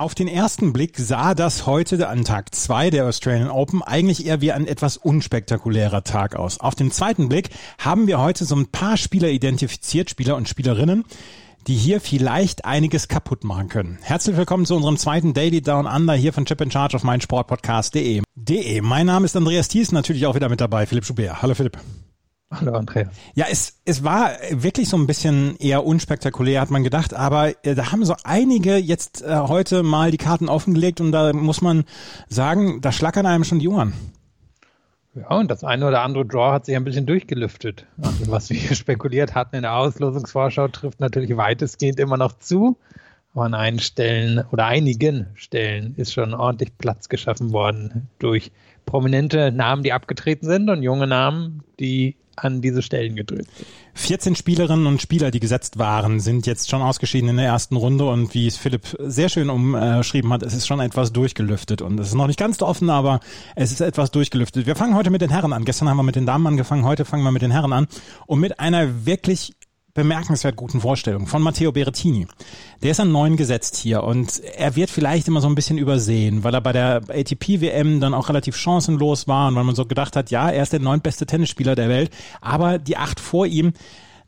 Auf den ersten Blick sah das heute an Tag zwei der Australian Open eigentlich eher wie ein etwas unspektakulärer Tag aus. Auf den zweiten Blick haben wir heute so ein paar Spieler identifiziert, Spieler und Spielerinnen, die hier vielleicht einiges kaputt machen können. Herzlich willkommen zu unserem zweiten Daily Down Under hier von Chip in Charge auf meinsportpodcast.de. De. Mein Name ist Andreas Thies, natürlich auch wieder mit dabei, Philipp Schubert. Hallo Philipp. Hallo Andreas. Ja, es, es war wirklich so ein bisschen eher unspektakulär, hat man gedacht, aber äh, da haben so einige jetzt äh, heute mal die Karten offengelegt und da muss man sagen, da schlackern einem schon die Ohren. Ja, und das eine oder andere Draw hat sich ein bisschen durchgelüftet. Also was wir hier spekuliert hatten in der Auslosungsvorschau trifft natürlich weitestgehend immer noch zu. Aber an einigen Stellen oder einigen Stellen ist schon ordentlich Platz geschaffen worden durch prominente Namen, die abgetreten sind und junge Namen, die an diese Stellen gedrückt. 14 Spielerinnen und Spieler, die gesetzt waren, sind jetzt schon ausgeschieden in der ersten Runde und wie es Philipp sehr schön umschrieben hat, es ist schon etwas durchgelüftet und es ist noch nicht ganz offen, aber es ist etwas durchgelüftet. Wir fangen heute mit den Herren an. Gestern haben wir mit den Damen angefangen, heute fangen wir mit den Herren an und mit einer wirklich bemerkenswert guten Vorstellung von Matteo Berrettini. Der ist an neun gesetzt hier und er wird vielleicht immer so ein bisschen übersehen, weil er bei der ATP-WM dann auch relativ chancenlos war und weil man so gedacht hat, ja, er ist der neuntbeste Tennisspieler der Welt, aber die acht vor ihm,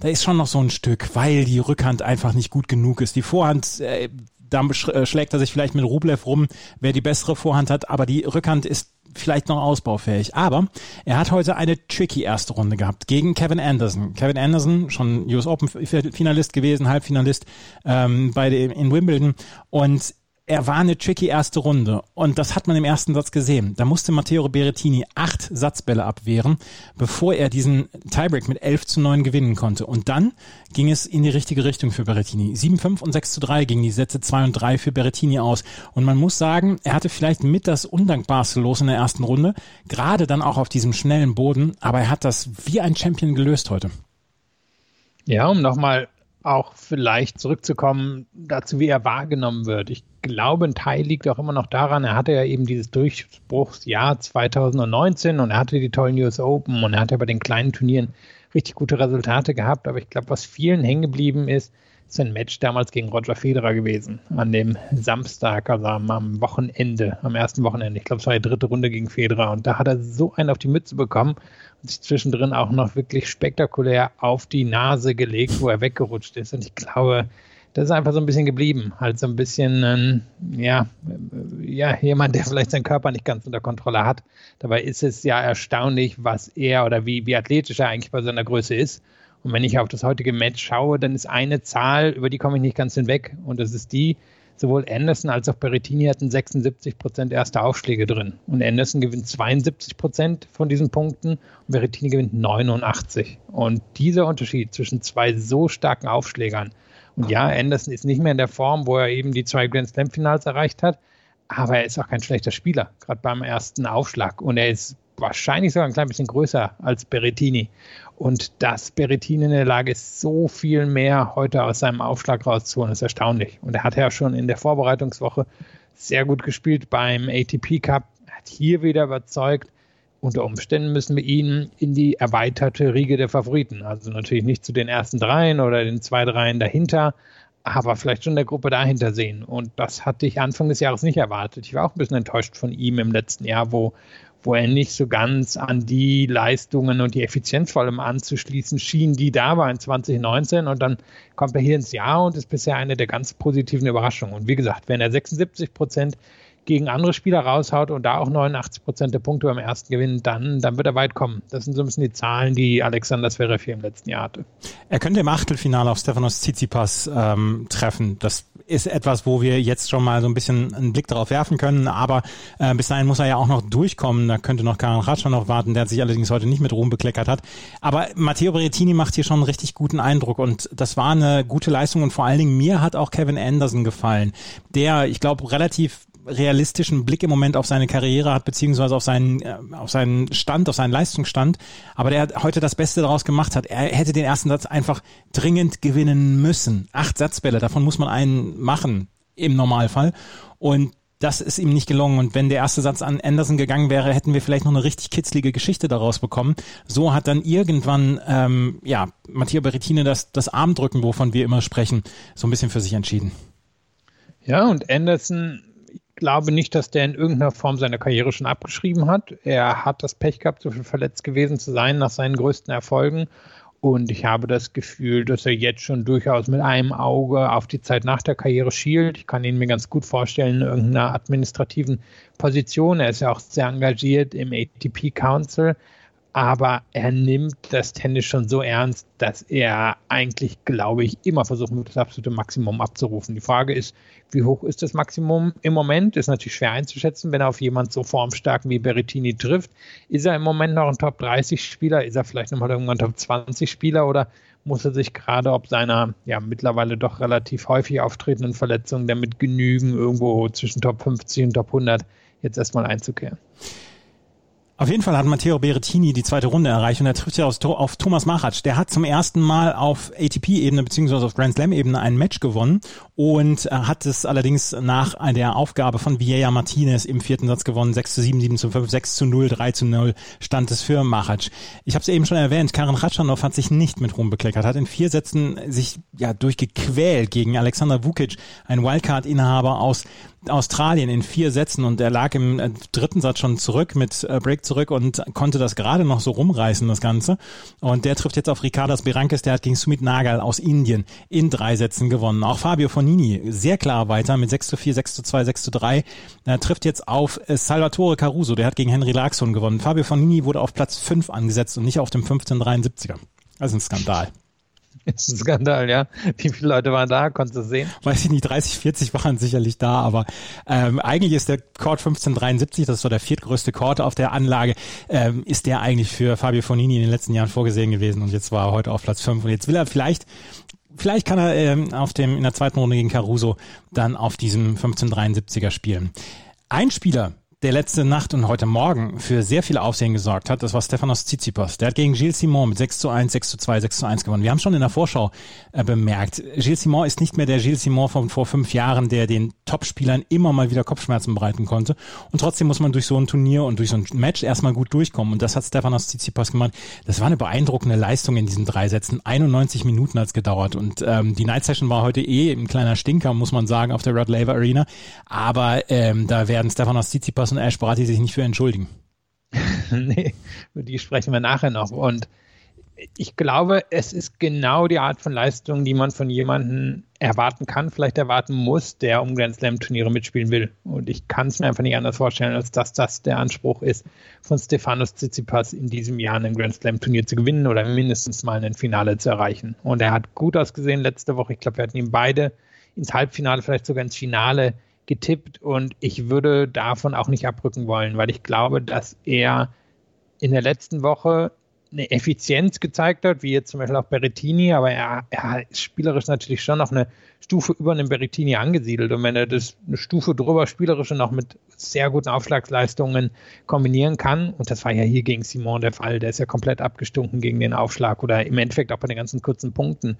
da ist schon noch so ein Stück, weil die Rückhand einfach nicht gut genug ist. Die Vorhand, äh, da äh, schlägt er sich vielleicht mit Rublev rum, wer die bessere Vorhand hat, aber die Rückhand ist vielleicht noch ausbaufähig. Aber er hat heute eine tricky erste Runde gehabt gegen Kevin Anderson. Kevin Anderson, schon US Open Finalist gewesen, Halbfinalist ähm, bei dem, in Wimbledon. Und er war eine tricky erste Runde und das hat man im ersten Satz gesehen. Da musste Matteo Berrettini acht Satzbälle abwehren, bevor er diesen Tiebreak mit 11 zu 9 gewinnen konnte. Und dann ging es in die richtige Richtung für Berrettini. 7-5 und 6 zu 3 gingen die Sätze 2 und 3 für Berrettini aus. Und man muss sagen, er hatte vielleicht mit das undankbarste Los in der ersten Runde, gerade dann auch auf diesem schnellen Boden, aber er hat das wie ein Champion gelöst heute. Ja, um nochmal auch vielleicht zurückzukommen dazu, wie er wahrgenommen wird. Ich glaube, ein Teil liegt auch immer noch daran, er hatte ja eben dieses Durchbruchsjahr 2019 und er hatte die tollen US Open und er hatte bei den kleinen Turnieren richtig gute Resultate gehabt. Aber ich glaube, was vielen hängen geblieben ist, ist ein Match damals gegen Roger Federer gewesen. An dem Samstag, also am, Wochenende, am ersten Wochenende. Ich glaube, es war die dritte Runde gegen Federer. Und da hat er so einen auf die Mütze bekommen und sich zwischendrin auch noch wirklich spektakulär auf die Nase gelegt, wo er weggerutscht ist. Und ich glaube, das ist einfach so ein bisschen geblieben. Halt so ein bisschen, äh, ja, äh, ja, jemand, der vielleicht seinen Körper nicht ganz unter Kontrolle hat. Dabei ist es ja erstaunlich, was er oder wie, wie athletisch er eigentlich bei seiner Größe ist. Und wenn ich auf das heutige Match schaue, dann ist eine Zahl, über die komme ich nicht ganz hinweg. Und das ist die, sowohl Anderson als auch Berrettini hatten 76 Prozent erste Aufschläge drin. Und Anderson gewinnt 72 Prozent von diesen Punkten und Berrettini gewinnt 89. Und dieser Unterschied zwischen zwei so starken Aufschlägern, und ja, Anderson ist nicht mehr in der Form, wo er eben die zwei Grand Slam Finals erreicht hat, aber er ist auch kein schlechter Spieler, gerade beim ersten Aufschlag. Und er ist wahrscheinlich sogar ein klein bisschen größer als Berrettini. Und dass Berrettini in der Lage ist, so viel mehr heute aus seinem Aufschlag rauszuholen, ist erstaunlich. Und er hat ja schon in der Vorbereitungswoche sehr gut gespielt beim ATP Cup, hat hier wieder überzeugt. Unter Umständen müssen wir ihn in die erweiterte Riege der Favoriten, also natürlich nicht zu den ersten dreien oder den zwei dreien dahinter, aber vielleicht schon der Gruppe dahinter sehen. Und das hatte ich Anfang des Jahres nicht erwartet. Ich war auch ein bisschen enttäuscht von ihm im letzten Jahr, wo, wo er nicht so ganz an die Leistungen und die Effizienz vor allem anzuschließen schien, die da war in 2019. Und dann kommt er hier ins Jahr und ist bisher eine der ganz positiven Überraschungen. Und wie gesagt, wenn er 76 Prozent gegen andere Spieler raushaut und da auch 89 Prozent der Punkte beim ersten gewinnen, dann, dann wird er weit kommen. Das sind so ein bisschen die Zahlen, die Alexander Zverev hier im letzten Jahr hatte. Er könnte im Achtelfinale auf Stefanos Tsitsipas ähm, treffen. Das ist etwas, wo wir jetzt schon mal so ein bisschen einen Blick darauf werfen können, aber äh, bis dahin muss er ja auch noch durchkommen. Da könnte noch Karin Ratscher noch warten, der sich allerdings heute nicht mit Ruhm bekleckert hat. Aber Matteo Berrettini macht hier schon einen richtig guten Eindruck und das war eine gute Leistung und vor allen Dingen mir hat auch Kevin Anderson gefallen, der, ich glaube, relativ realistischen Blick im Moment auf seine Karriere hat, beziehungsweise auf seinen, äh, auf seinen Stand, auf seinen Leistungsstand. Aber der heute das Beste daraus gemacht hat. Er hätte den ersten Satz einfach dringend gewinnen müssen. Acht Satzbälle, davon muss man einen machen im Normalfall. Und das ist ihm nicht gelungen. Und wenn der erste Satz an Anderson gegangen wäre, hätten wir vielleicht noch eine richtig kitzlige Geschichte daraus bekommen. So hat dann irgendwann, ähm, ja, Matteo Berrettini das, das Armdrücken, wovon wir immer sprechen, so ein bisschen für sich entschieden. Ja, und Anderson glaube nicht, dass der in irgendeiner Form seine Karriere schon abgeschrieben hat. Er hat das Pech gehabt, so viel verletzt gewesen zu sein nach seinen größten Erfolgen. Und ich habe das Gefühl, dass er jetzt schon durchaus mit einem Auge auf die Zeit nach der Karriere schielt. Ich kann ihn mir ganz gut vorstellen in irgendeiner administrativen Position. Er ist ja auch sehr engagiert im ATP Council aber er nimmt das Tennis schon so ernst, dass er eigentlich, glaube ich, immer versuchen wird, das absolute Maximum abzurufen. Die Frage ist, wie hoch ist das Maximum im Moment? Ist natürlich schwer einzuschätzen, wenn er auf jemand so formstarken wie Berrettini trifft. Ist er im Moment noch ein Top 30 Spieler? Ist er vielleicht nochmal irgendwann Top 20 Spieler oder muss er sich gerade ob seiner ja mittlerweile doch relativ häufig auftretenden Verletzungen damit genügen, irgendwo zwischen Top 50 und Top 100 jetzt erstmal einzukehren? Auf jeden Fall hat Matteo Berrettini die zweite Runde erreicht und er trifft ja auf Thomas Machatsch. Der hat zum ersten Mal auf ATP-Ebene beziehungsweise auf Grand Slam-Ebene ein Match gewonnen und hat es allerdings nach der Aufgabe von Vieja Martinez im vierten Satz gewonnen. 6 zu 7, 7 zu 5, 6 zu 0, 3 zu 0 stand es für Machatsch. Ich habe es eben schon erwähnt, Karin Ratschanow hat sich nicht mit Ruhm bekleckert, hat in vier Sätzen sich ja durchgequält gegen Alexander Vukic, ein Wildcard-Inhaber aus Australien in vier Sätzen und er lag im äh, dritten Satz schon zurück mit äh, Break zurück und konnte das gerade noch so rumreißen, das Ganze. Und der trifft jetzt auf Ricardas Berankes, der hat gegen Sumit Nagal aus Indien in drei Sätzen gewonnen. Auch Fabio Fonini sehr klar weiter mit 6 zu 4, 6 zu 2, 6 zu 3. Er trifft jetzt auf äh, Salvatore Caruso, der hat gegen Henry Larkson gewonnen. Fabio Fonini wurde auf Platz 5 angesetzt und nicht auf dem 1573er. Das ist ein Skandal. ist ein Skandal, ja. Wie viele Leute waren da? Konntest du sehen? Weiß ich nicht, 30, 40 waren sicherlich da, aber ähm, eigentlich ist der Court 1573, das ist so der viertgrößte Court auf der Anlage, ähm, ist der eigentlich für Fabio Fonini in den letzten Jahren vorgesehen gewesen und jetzt war er heute auf Platz 5 und jetzt will er vielleicht Vielleicht kann er ähm, auf dem in der zweiten Runde gegen Caruso dann auf diesem 1573er spielen. Ein Spieler, der letzte Nacht und heute Morgen für sehr viel Aufsehen gesorgt hat, das war Stefanos Tsitsipas. Der hat gegen Gilles Simon mit 6 zu 1, 6 zu 2, 6 zu 1 gewonnen. Wir haben schon in der Vorschau äh, bemerkt, Gilles Simon ist nicht mehr der Gilles Simon von vor fünf Jahren, der den Topspielern immer mal wieder Kopfschmerzen bereiten konnte. Und trotzdem muss man durch so ein Turnier und durch so ein Match erstmal gut durchkommen. Und das hat Stefanos Tsitsipas gemacht. Das war eine beeindruckende Leistung in diesen drei Sätzen. 91 Minuten hat's gedauert. Und ähm, die Night Session war heute eh ein kleiner Stinker, muss man sagen, auf der Rod Laver Arena. Aber ähm, da werden Stefanos Tsitsipas und Ash Barty sich nicht für entschuldigen. nee, die sprechen wir nachher noch. Und ich glaube, es ist genau die Art von Leistung, die man von jemandem erwarten kann, vielleicht erwarten muss, der um Grand Slam Turniere mitspielen will. Und ich kann es mir einfach nicht anders vorstellen, als dass das der Anspruch ist, von Stefanos Tsitsipas in diesem Jahr ein Grand Slam Turnier zu gewinnen oder mindestens mal ein Finale zu erreichen. Und er hat gut ausgesehen letzte Woche. Ich glaube, wir hatten ihn beide ins Halbfinale, vielleicht sogar ins Finale getippt und ich würde davon auch nicht abrücken wollen, weil ich glaube, dass er in der letzten Woche eine Effizienz gezeigt hat, wie jetzt zum Beispiel auch Berrettini, aber er, er ist spielerisch natürlich schon noch eine Stufe über einem Berrettini angesiedelt. Und wenn er das eine Stufe drüber spielerisch und auch mit sehr guten Aufschlagsleistungen kombinieren kann, und das war ja hier gegen Simon der Fall, der ist ja komplett abgestunken gegen den Aufschlag oder im Endeffekt auch bei den ganzen kurzen Punkten,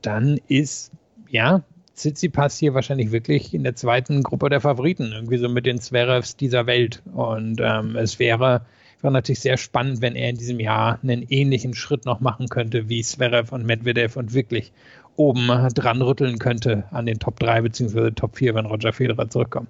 dann ist ja Tsitsipas hier wahrscheinlich wirklich in der zweiten Gruppe der Favoriten, irgendwie so mit den Zverevs dieser Welt. Und ähm, es wäre, wäre natürlich sehr spannend, wenn er in diesem Jahr einen ähnlichen Schritt noch machen könnte wie Zverev und Medvedev und wirklich oben dran rütteln könnte an den Top 3 bzw. Top 4, wenn Roger Federer zurückkommt.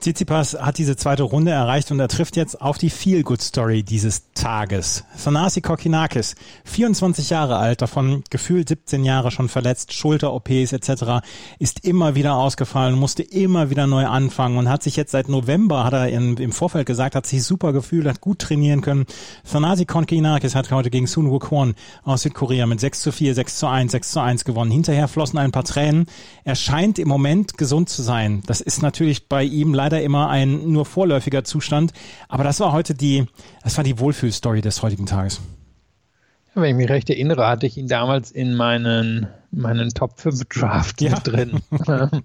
Tsitsipas hat diese zweite Runde erreicht und er trifft jetzt auf die Feel-Good-Story dieses Tages. Thanasi Kokinakis, 24 Jahre alt, davon gefühlt 17 Jahre schon verletzt, Schulter-OPs etc., ist immer wieder ausgefallen, musste immer wieder neu anfangen und hat sich jetzt seit November, hat er in, im Vorfeld gesagt, hat sich super gefühlt, hat gut trainieren können. Thanasi Kokinakis hat heute gegen Sun Wukong aus Südkorea mit 6 zu 4, 6 zu 1, 6 zu 1 gewonnen. Hinterher flossen ein paar Tränen. Er scheint im Moment gesund zu sein. Das ist natürlich bei ihm leider immer ein nur vorläufiger Zustand. Aber das war heute die, das war die Wohlfühlstory des heutigen Tages. Wenn ich mich recht erinnere, hatte ich ihn damals in meinen, meinen Top 5 Draft ja. drin.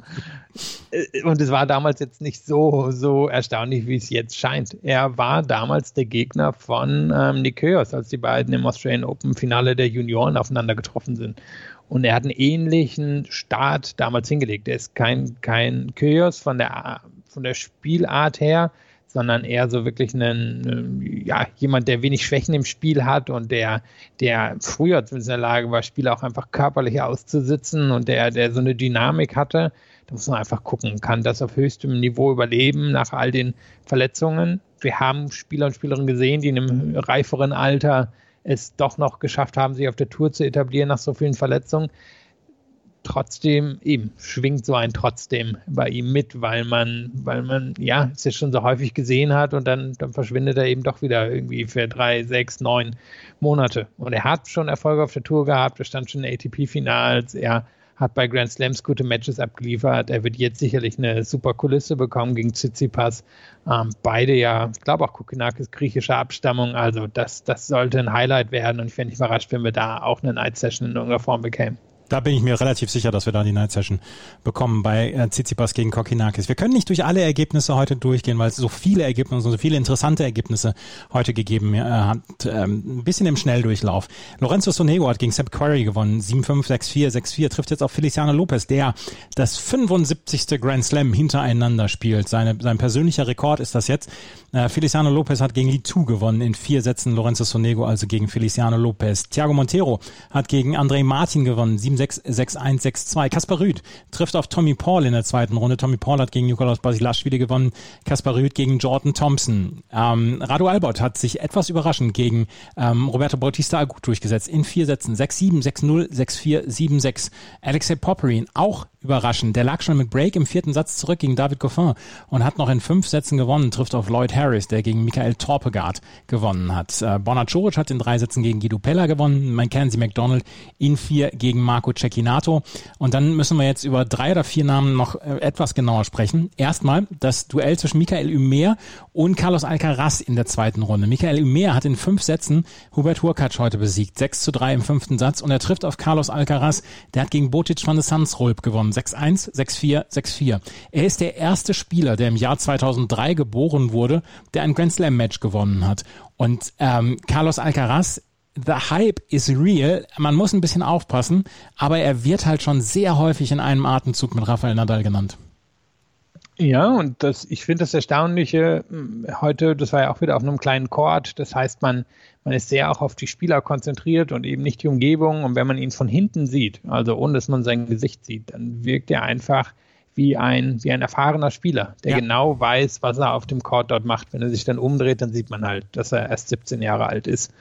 Und es war damals jetzt nicht so, so erstaunlich, wie es jetzt scheint. Er war damals der Gegner von ähm, Nick Kyrgios, als die beiden im Australian Open Finale der Junioren aufeinander getroffen sind. Und er hat einen ähnlichen Start damals hingelegt. Er ist kein, kein Kyrgios von der, von der Spielart her, sondern eher so wirklich ein, ja, jemand, der wenig Schwächen im Spiel hat und der, der früher zumindest in der Lage war, Spiele auch einfach körperlich auszusitzen und der, der so eine Dynamik hatte. Da muss man einfach gucken, kann das auf höchstem Niveau überleben nach all den Verletzungen. Wir haben Spieler und Spielerinnen gesehen, die in einem reiferen Alter es doch noch geschafft haben, sich auf der Tour zu etablieren nach so vielen Verletzungen. Trotzdem, eben, schwingt so ein trotzdem bei ihm mit, weil man, weil man, ja, es jetzt schon so häufig gesehen hat und dann, dann verschwindet er eben doch wieder irgendwie für drei, sechs, neun Monate. Und er hat schon Erfolge auf der Tour gehabt, er stand schon in ATP-Finals, er hat bei Grand Slams gute Matches abgeliefert. Er wird jetzt sicherlich eine super Kulisse bekommen gegen Tsitsipas. Ähm, beide ja, ich glaube auch Kukinakis griechischer Abstammung. Also das, das sollte ein Highlight werden und ich wäre nicht überrascht, wenn wir da auch eine Night Session in irgendeiner Form bekämen da bin ich mir relativ sicher, dass wir da die Night Session bekommen bei äh, Tsitsipas gegen Kokinakis. Wir können nicht durch alle Ergebnisse heute durchgehen, weil es so viele Ergebnisse, so viele interessante Ergebnisse heute gegeben äh, hat. Ähm, ein bisschen im Schnelldurchlauf. Lorenzo Sonego hat gegen Sepp Quarry gewonnen. 7-5, 6-4, 6-4. Trifft jetzt auf Feliciano Lopez, der das 75. Grand Slam hintereinander spielt. Seine, sein persönlicher Rekord ist das jetzt. Äh, Feliciano Lopez hat gegen Litu gewonnen in vier Sätzen. Lorenzo Sonego also gegen Feliciano Lopez. Thiago Montero hat gegen André Martin gewonnen. 7 6-1-6-1-6-2. Kaspar Rüth trifft auf Tommy Paul in der zweiten Runde. Tommy Paul hat gegen Nikolaus Basilashvili gewonnen. Kaspar Rüth gegen Jordan Thompson. Ähm, Radu Albert hat sich etwas überraschend gegen ähm, Roberto Bautista Agut durchgesetzt. In vier Sätzen. 6-7, 6-0, 6-4, 7-6. Alexei Popperin auch überraschend. Der lag schon mit Break im vierten Satz zurück gegen David Goffin und hat noch in fünf Sätzen gewonnen, trifft auf Lloyd Harris, der gegen Michael Torpegaard gewonnen hat. Äh, Bonner Coric hat in drei Sätzen gegen Guido Pella gewonnen, Mackenzie McDonald in vier gegen Marco Cecchinato. Und dann müssen wir jetzt über drei oder vier Namen noch äh, etwas genauer sprechen. Erstmal das Duell zwischen Michael Ümer und Carlos Alcaraz in der zweiten Runde. Michael Ümer hat in fünf Sätzen Hubert Hurkacz heute besiegt. 6 zu 3 im fünften Satz und er trifft auf Carlos Alcaraz. Der hat gegen Botic van de Sansrolp gewonnen. 6-1, 6-4, 6-4. Er ist der erste Spieler, der im Jahr 2003 geboren wurde, der ein Grand Slam Match gewonnen hat. Und ähm, Carlos Alcaraz the hype is real. Man muss ein bisschen aufpassen, aber er wird halt schon sehr häufig in einem Atemzug mit Rafael Nadal genannt. Ja, und das, ich finde das Erstaunliche hm, heute, das war ja auch wieder auf einem kleinen Chord. Das heißt, man, man ist sehr auch auf die Spieler konzentriert und eben nicht die Umgebung. Und wenn man ihn von hinten sieht, also ohne dass man sein Gesicht sieht, dann wirkt er einfach wie ein, wie ein erfahrener Spieler, der ja. genau weiß, was er auf dem Court dort macht. Wenn er sich dann umdreht, dann sieht man halt, dass er erst 17 Jahre alt ist.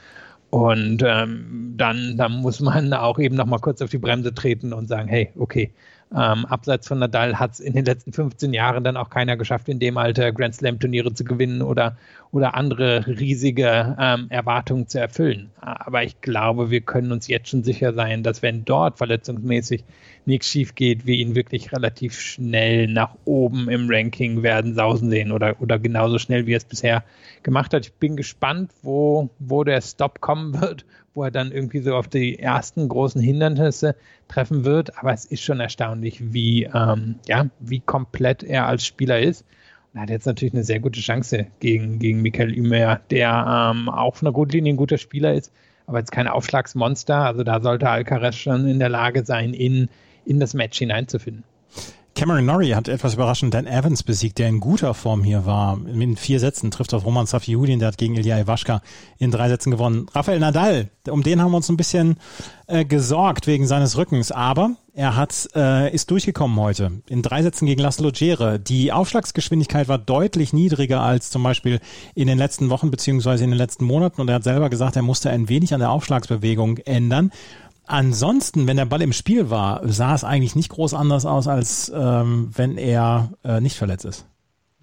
Und ähm, dann, dann muss man auch eben noch mal kurz auf die Bremse treten und sagen, hey, okay, ähm, abseits von Nadal hat es in den letzten 15 Jahren dann auch keiner geschafft, in dem Alter Grand Slam Turniere zu gewinnen oder, oder andere riesige ähm, Erwartungen zu erfüllen. Aber ich glaube, wir können uns jetzt schon sicher sein, dass wenn dort verletzungsmäßig nichts schief geht, wir ihn wirklich relativ schnell nach oben im Ranking werden sausen sehen oder, oder genauso schnell, wie er es bisher gemacht hat. Ich bin gespannt, wo, wo der Stop kommen wird wo er dann irgendwie so auf die ersten großen Hindernisse treffen wird. Aber es ist schon erstaunlich, wie, ähm, ja, wie komplett er als Spieler ist. Und er hat jetzt natürlich eine sehr gute Chance gegen, gegen Michael Ümer, der ähm, auch von der Grundlinie ein guter Spieler ist, aber jetzt kein Aufschlagsmonster. Also da sollte Alcaraz schon in der Lage sein, in, in das Match hineinzufinden. Cameron Norrie hat etwas überraschend Dan Evans besiegt, der in guter Form hier war. In vier Sätzen trifft auf Roman Safiuddin, der hat gegen Ilya Iwaschka in drei Sätzen gewonnen. Rafael Nadal, um den haben wir uns ein bisschen äh, gesorgt wegen seines Rückens, aber er hat äh, ist durchgekommen heute in drei Sätzen gegen Laszlo Gere. Die Aufschlagsgeschwindigkeit war deutlich niedriger als zum Beispiel in den letzten Wochen beziehungsweise in den letzten Monaten und er hat selber gesagt, er musste ein wenig an der Aufschlagsbewegung ändern. Ansonsten, wenn der Ball im Spiel war, sah es eigentlich nicht groß anders aus, als ähm, wenn er äh, nicht verletzt ist.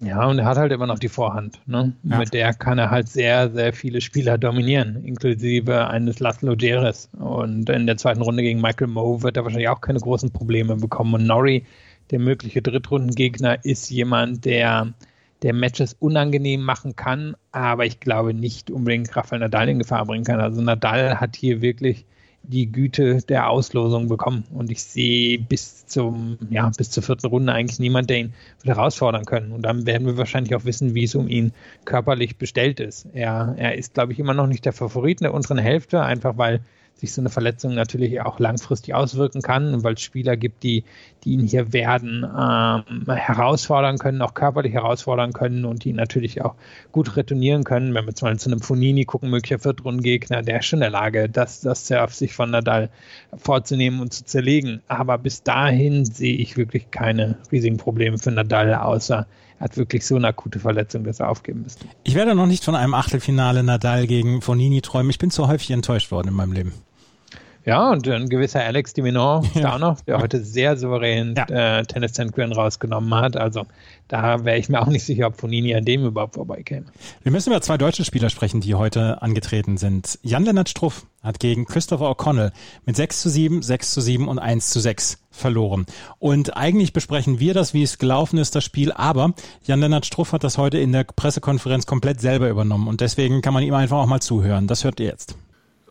Ja, und er hat halt immer noch die Vorhand. Ne? Ja. Mit der kann er halt sehr, sehr viele Spieler dominieren, inklusive eines Laszlo Geres. Und in der zweiten Runde gegen Michael Moe wird er wahrscheinlich auch keine großen Probleme bekommen. Und Norrie, der mögliche Drittrundengegner, ist jemand, der der Matches unangenehm machen kann, aber ich glaube nicht unbedingt Rafael Nadal in Gefahr bringen kann. Also Nadal hat hier wirklich die Güte der Auslosung bekommen. Und ich sehe bis zum, ja, bis zur vierten Runde eigentlich niemand, der ihn wird herausfordern können. Und dann werden wir wahrscheinlich auch wissen, wie es um ihn körperlich bestellt ist. Er, er ist, glaube ich, immer noch nicht der Favorit in der unteren Hälfte, einfach weil sich so eine Verletzung natürlich auch langfristig auswirken kann, weil es Spieler gibt, die, die ihn hier werden ähm, herausfordern können, auch körperlich herausfordern können und die natürlich auch gut retournieren können. Wenn wir jetzt mal zu einem Fonini gucken, möglicher Viertrundengegner, der ist schon in der Lage, das, das Surf sich von Nadal vorzunehmen und zu zerlegen. Aber bis dahin sehe ich wirklich keine riesigen Probleme für Nadal, außer er hat wirklich so eine akute Verletzung, dass er aufgeben müsste. Ich werde noch nicht von einem Achtelfinale Nadal gegen Fonini träumen. Ich bin zu häufig enttäuscht worden in meinem Leben. Ja, und ein gewisser Alex Diminor ja. da noch, der heute sehr souverän ja. äh, Tennis Grand rausgenommen hat. Also da wäre ich mir auch nicht sicher, ob Fonini an dem überhaupt vorbeikäme. Wir müssen über zwei deutsche Spieler sprechen, die heute angetreten sind. Jan-Lennart Struff hat gegen Christopher O'Connell mit 6 zu 7, 6 zu 7 und 1 zu 6 verloren. Und eigentlich besprechen wir das, wie es gelaufen ist, das Spiel, aber Jan-Lennart Struff hat das heute in der Pressekonferenz komplett selber übernommen und deswegen kann man ihm einfach auch mal zuhören. Das hört ihr jetzt.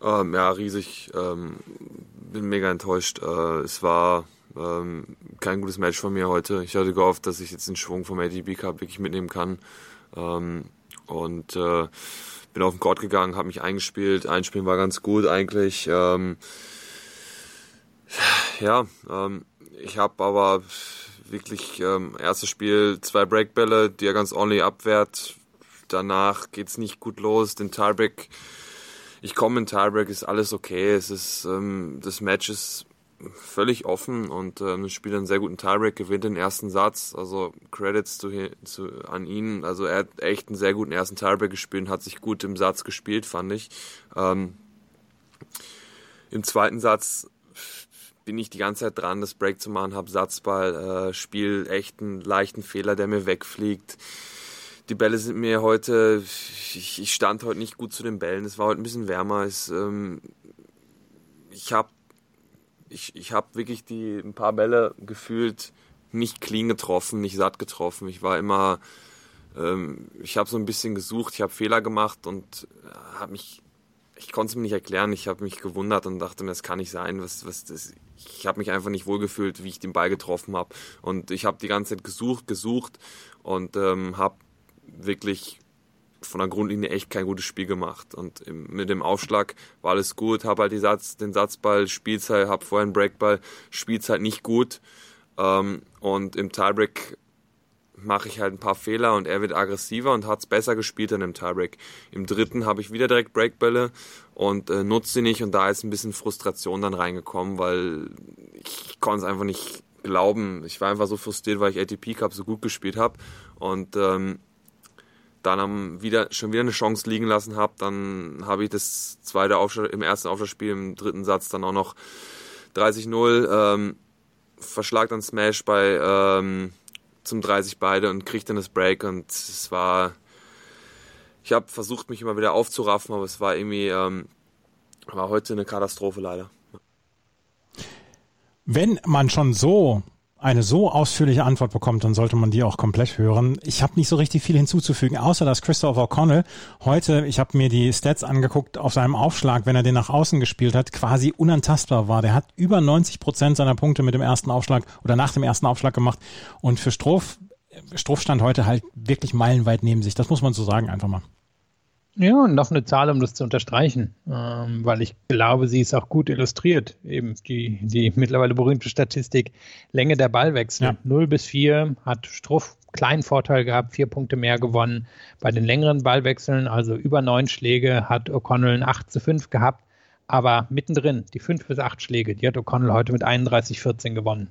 Ähm, ja, riesig. Ähm, bin mega enttäuscht. Äh, es war ähm, kein gutes Match von mir heute. Ich hatte gehofft, dass ich jetzt den Schwung vom ATP Cup wirklich mitnehmen kann. Ähm, und äh, bin auf den Court gegangen, habe mich eingespielt. Einspielen war ganz gut eigentlich. Ähm, ja, ähm, ich habe aber wirklich erstes Spiel zwei Breakbälle, die er ganz ordentlich abwehrt. Danach geht's nicht gut los. Den Tiebreak ich komme in Tiebreak, ist alles okay. Es ist, ähm, das Match ist völlig offen und ähm, spielt einen sehr guten Tiebreak, gewinnt den ersten Satz. Also Credits zu, zu, an ihn. Also er hat echt einen sehr guten ersten Tiebreak gespielt und hat sich gut im Satz gespielt, fand ich. Ähm, Im zweiten Satz bin ich die ganze Zeit dran, das Break zu machen, habe Satzball, äh, spiel echt einen leichten Fehler, der mir wegfliegt die Bälle sind mir heute, ich, ich, stand heute nicht gut zu den Bällen. Es war heute ein bisschen wärmer. Es, ähm, ich habe ich, ich hab wirklich die, ein paar Bälle gefühlt nicht clean getroffen, nicht satt getroffen. Ich war immer, ähm, ich habe so ein bisschen gesucht, ich habe Fehler gemacht und äh, habe mich, ich konnte es mir nicht erklären. Ich habe mich gewundert und dachte mir, das kann nicht sein. Was, was das, ich habe mich einfach nicht wohlgefühlt, wie ich den Ball getroffen habe. Und ich habe die ganze Zeit gesucht, gesucht und ähm, habe wirklich von der Grundlinie echt kein gutes Spiel gemacht. Und mit dem Aufschlag war alles gut, habe halt Satz, den Satzball, Spielzeit, habe vorher einen Breakball, Spielzeit nicht gut. Ähm, und im Tiebreak mache ich halt ein paar Fehler und er wird aggressiver und hat es besser gespielt dann im Tiebreak. Im dritten habe ich wieder direkt Breakbälle und äh, nutze sie nicht und da ist ein bisschen Frustration dann reingekommen, weil ich konnte es einfach nicht glauben. Ich war einfach so frustriert, weil ich ATP Cup so gut gespielt habe und ähm, dann am wieder, schon wieder eine Chance liegen lassen habe, dann habe ich das zweite Aufschlag, im ersten Aufschlagspiel im dritten Satz dann auch noch 30-0, ähm, verschlag dann Smash bei ähm, zum 30 beide und krieg dann das Break und es war, ich habe versucht mich immer wieder aufzuraffen, aber es war irgendwie, ähm, war heute eine Katastrophe leider. Wenn man schon so eine so ausführliche Antwort bekommt, dann sollte man die auch komplett hören. Ich habe nicht so richtig viel hinzuzufügen, außer dass Christopher O'Connell heute, ich habe mir die Stats angeguckt, auf seinem Aufschlag, wenn er den nach außen gespielt hat, quasi unantastbar war. Der hat über 90 Prozent seiner Punkte mit dem ersten Aufschlag oder nach dem ersten Aufschlag gemacht. Und für Stroff, Stroff stand heute halt wirklich meilenweit neben sich. Das muss man so sagen einfach mal. Ja, und noch eine Zahl, um das zu unterstreichen, ähm, weil ich glaube, sie ist auch gut illustriert. Eben die, die mittlerweile berühmte Statistik Länge der Ballwechsel. Ja. 0 bis 4 hat Struff kleinen Vorteil gehabt, vier Punkte mehr gewonnen. Bei den längeren Ballwechseln, also über neun Schläge, hat O'Connell ein 8 zu 5 gehabt. Aber mittendrin, die fünf bis acht Schläge, die hat O'Connell heute mit 31-14 gewonnen.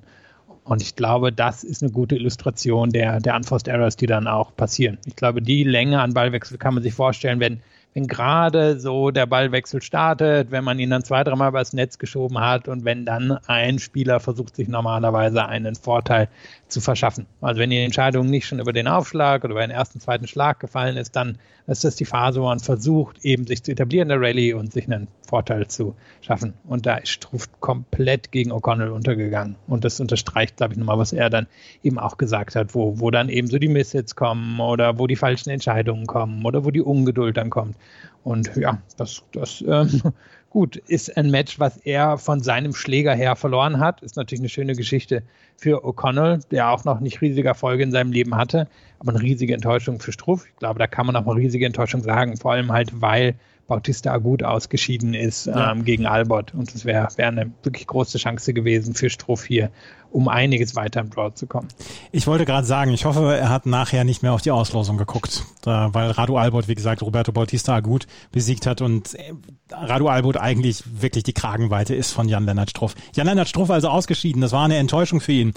Und ich glaube, das ist eine gute Illustration der, der Unforced Errors, die dann auch passieren. Ich glaube, die Länge an Ballwechsel kann man sich vorstellen, wenn wenn gerade so der Ballwechsel startet, wenn man ihn dann zwei, dreimal übers Netz geschoben hat und wenn dann ein Spieler versucht, sich normalerweise einen Vorteil zu verschaffen. Also wenn die Entscheidung nicht schon über den Aufschlag oder über den ersten, zweiten Schlag gefallen ist, dann ist das die Phase, wo man versucht, eben sich zu etablieren in der Rallye und sich einen Vorteil zu schaffen. Und da ist Struff komplett gegen O'Connell untergegangen. Und das unterstreicht, glaube ich, nochmal, was er dann eben auch gesagt hat, wo, wo dann eben so die Misshits kommen oder wo die falschen Entscheidungen kommen oder wo die Ungeduld dann kommt. Und ja, das, das ähm, gut ist ein Match, was er von seinem Schläger her verloren hat. Ist natürlich eine schöne Geschichte für O'Connell, der auch noch nicht riesige Erfolge in seinem Leben hatte, aber eine riesige Enttäuschung für Struff. Ich glaube, da kann man auch mal riesige Enttäuschung sagen, vor allem halt, weil Bautista gut ausgeschieden ist ja. ähm, gegen Albert. Und es wäre wär eine wirklich große Chance gewesen für Struff hier, um einiges weiter im Draw zu kommen. Ich wollte gerade sagen, ich hoffe, er hat nachher nicht mehr auf die Auslosung geguckt, da, weil Radu Albert, wie gesagt, Roberto Bautista gut besiegt hat und äh, Radu Albert eigentlich wirklich die Kragenweite ist von Jan-Lennart Struff. Jan-Lennart Struff also ausgeschieden, das war eine Enttäuschung für ihn.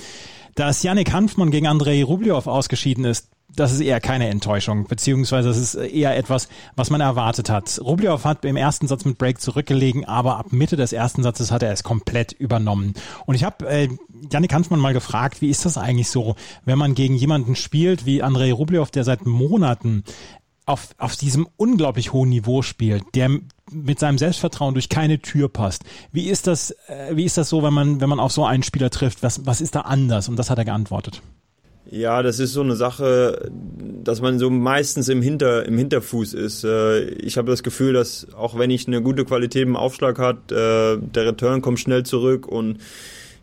Dass Yannick Hanfmann gegen Andrei Rublev ausgeschieden ist, das ist eher keine Enttäuschung, beziehungsweise das ist eher etwas, was man erwartet hat. Rublev hat im ersten Satz mit Break zurückgelegen, aber ab Mitte des ersten Satzes hat er es komplett übernommen. Und ich habe äh, Janik Hanfmann mal gefragt, wie ist das eigentlich so, wenn man gegen jemanden spielt wie Andrei Rublev, der seit Monaten auf, auf diesem unglaublich hohen Niveau spielt, der mit seinem Selbstvertrauen durch keine Tür passt. Wie ist das, äh, wie ist das so, wenn man, wenn man auf so einen Spieler trifft? Was, was ist da anders? Und das hat er geantwortet. Ja, das ist so eine Sache, dass man so meistens im, Hinter, im Hinterfuß ist. Äh, ich habe das Gefühl, dass auch wenn ich eine gute Qualität im Aufschlag hat, äh, der Return kommt schnell zurück und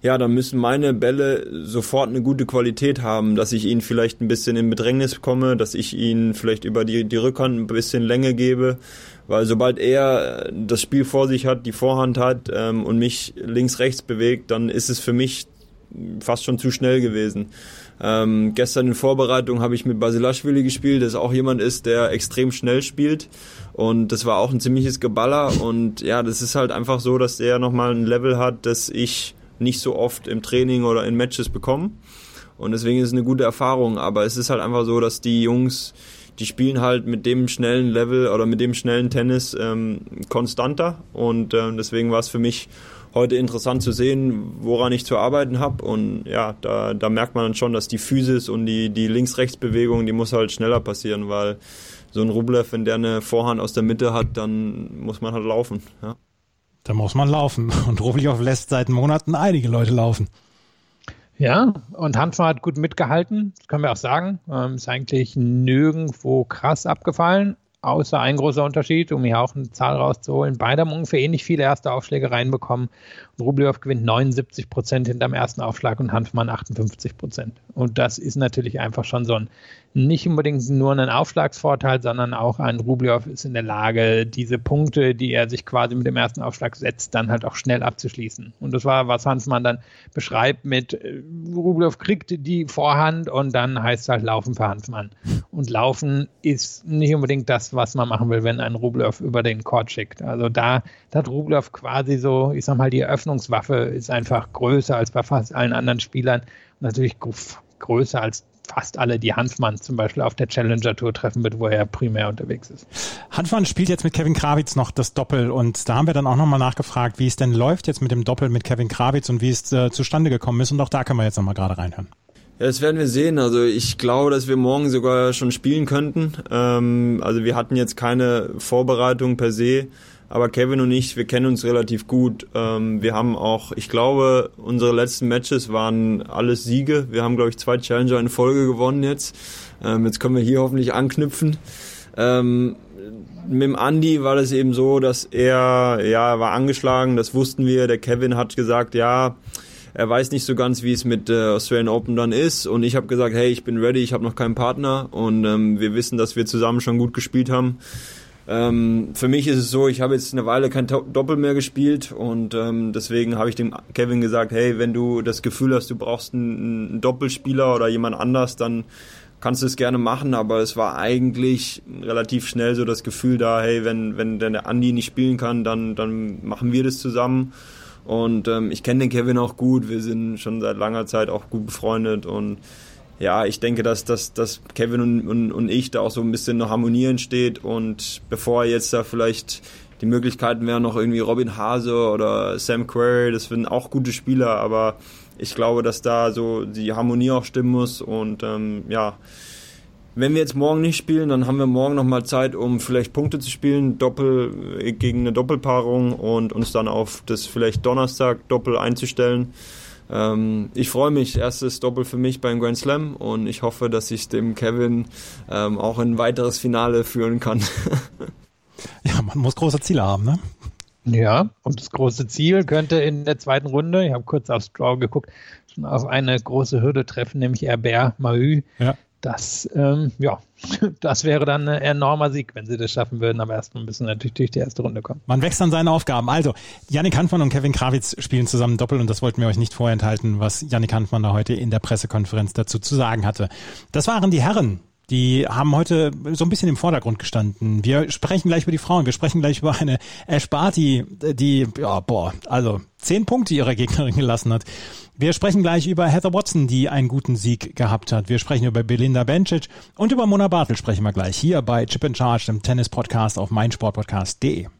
ja, dann müssen meine Bälle sofort eine gute Qualität haben, dass ich ihnen vielleicht ein bisschen in Bedrängnis komme, dass ich ihnen vielleicht über die, die Rückhand ein bisschen Länge gebe, weil sobald er das Spiel vor sich hat, die Vorhand hat ähm, und mich links-rechts bewegt, dann ist es für mich fast schon zu schnell gewesen. Ähm, gestern in Vorbereitung habe ich mit Basilashvili gespielt, das auch jemand ist, der extrem schnell spielt. Und das war auch ein ziemliches Geballer. Und ja, das ist halt einfach so, dass der nochmal ein Level hat, das ich nicht so oft im Training oder in Matches bekomme. Und deswegen ist es eine gute Erfahrung. Aber es ist halt einfach so, dass die Jungs, die spielen halt mit dem schnellen Level oder mit dem schnellen Tennis ähm, konstanter. Und äh, deswegen war es für mich heute interessant zu sehen, woran ich zu arbeiten habe. Und ja, da, da merkt man dann schon, dass die Physis und die, die Links-Rechts-Bewegung, die muss halt schneller passieren, weil so ein Rublev, wenn der eine Vorhand aus der Mitte hat, dann muss man halt laufen. Ja. Da muss man laufen. Und Rublev lässt seit Monaten einige Leute laufen. Ja, und Hanfmann hat gut mitgehalten, das können wir auch sagen. Ähm, ist eigentlich nirgendwo krass abgefallen. Außer ein großer Unterschied, um hier auch eine Zahl rauszuholen. Beide haben ungefähr ähnlich viele erste Aufschläge reinbekommen. Rublev gewinnt 79 Prozent hinterm ersten Aufschlag und Hanfmann 58 Prozent. Und das ist natürlich einfach schon so ein nicht unbedingt nur einen Aufschlagsvorteil, sondern auch ein Rublev ist in der Lage, diese Punkte, die er sich quasi mit dem ersten Aufschlag setzt, dann halt auch schnell abzuschließen. Und das war, was Hansmann dann beschreibt mit äh, Rublev kriegt die Vorhand und dann heißt es halt Laufen für Hansmann. Und Laufen ist nicht unbedingt das, was man machen will, wenn ein Rublev über den Court schickt. Also da, hat Rublev quasi so, ich sag mal, die Eröffnungswaffe ist einfach größer als bei fast allen anderen Spielern. natürlich größer als fast alle, die Hanfmann zum Beispiel auf der Challenger Tour treffen wird, wo er primär unterwegs ist. Hanfmann spielt jetzt mit Kevin Krawitz noch das Doppel und da haben wir dann auch nochmal nachgefragt, wie es denn läuft jetzt mit dem Doppel mit Kevin Krawitz und wie es äh, zustande gekommen ist und auch da können wir jetzt nochmal gerade reinhören. Ja, das werden wir sehen. Also ich glaube, dass wir morgen sogar schon spielen könnten. Ähm, also wir hatten jetzt keine Vorbereitung per se. Aber Kevin und ich, wir kennen uns relativ gut. Ähm, wir haben auch, ich glaube, unsere letzten Matches waren alles Siege. Wir haben, glaube ich, zwei Challenger in Folge gewonnen jetzt. Ähm, jetzt können wir hier hoffentlich anknüpfen. Ähm, mit dem Andy war das eben so, dass er, ja, er war angeschlagen, das wussten wir. Der Kevin hat gesagt, ja, er weiß nicht so ganz, wie es mit äh, Australian Open dann ist. Und ich habe gesagt, hey, ich bin ready, ich habe noch keinen Partner und ähm, wir wissen, dass wir zusammen schon gut gespielt haben. Ähm, für mich ist es so, ich habe jetzt eine Weile kein Doppel mehr gespielt und ähm, deswegen habe ich dem Kevin gesagt, hey, wenn du das Gefühl hast, du brauchst einen, einen Doppelspieler oder jemand anders, dann kannst du es gerne machen, aber es war eigentlich relativ schnell so das Gefühl da, hey, wenn, wenn der Andi nicht spielen kann, dann, dann machen wir das zusammen. Und ähm, ich kenne den Kevin auch gut, wir sind schon seit langer Zeit auch gut befreundet und ja, ich denke, dass, dass, dass Kevin und, und, und ich da auch so ein bisschen eine Harmonie entsteht und bevor jetzt da vielleicht die Möglichkeiten wären noch irgendwie Robin Hase oder Sam Query, das sind auch gute Spieler, aber ich glaube, dass da so die Harmonie auch stimmen muss. Und ähm, ja, wenn wir jetzt morgen nicht spielen, dann haben wir morgen nochmal Zeit, um vielleicht Punkte zu spielen, Doppel äh, gegen eine Doppelpaarung und uns dann auf das vielleicht Donnerstag Doppel einzustellen. Ähm, ich freue mich, erstes Doppel für mich beim Grand Slam und ich hoffe, dass ich dem Kevin ähm, auch in ein weiteres Finale führen kann. ja, man muss große Ziele haben, ne? Ja, und das große Ziel könnte in der zweiten Runde, ich habe kurz aufs Draw geguckt, schon auf eine große Hürde treffen, nämlich Herbert Mahü. Ja. Das, ähm, ja, das wäre dann ein enormer Sieg, wenn sie das schaffen würden. Aber erstmal müssen natürlich durch die erste Runde kommen. Man wächst an seine Aufgaben. Also, Yannick Hanfmann und Kevin Krawitz spielen zusammen Doppel und das wollten wir euch nicht vorenthalten, was Yannick Hanfmann da heute in der Pressekonferenz dazu zu sagen hatte. Das waren die Herren die haben heute so ein bisschen im Vordergrund gestanden. Wir sprechen gleich über die Frauen. Wir sprechen gleich über eine Ash Barty, die, ja, boah, also zehn Punkte ihrer Gegnerin gelassen hat. Wir sprechen gleich über Heather Watson, die einen guten Sieg gehabt hat. Wir sprechen über Belinda Bencic und über Mona Bartel sprechen wir gleich hier bei Chip and Charge, dem Tennis-Podcast auf meinsportpodcast.de.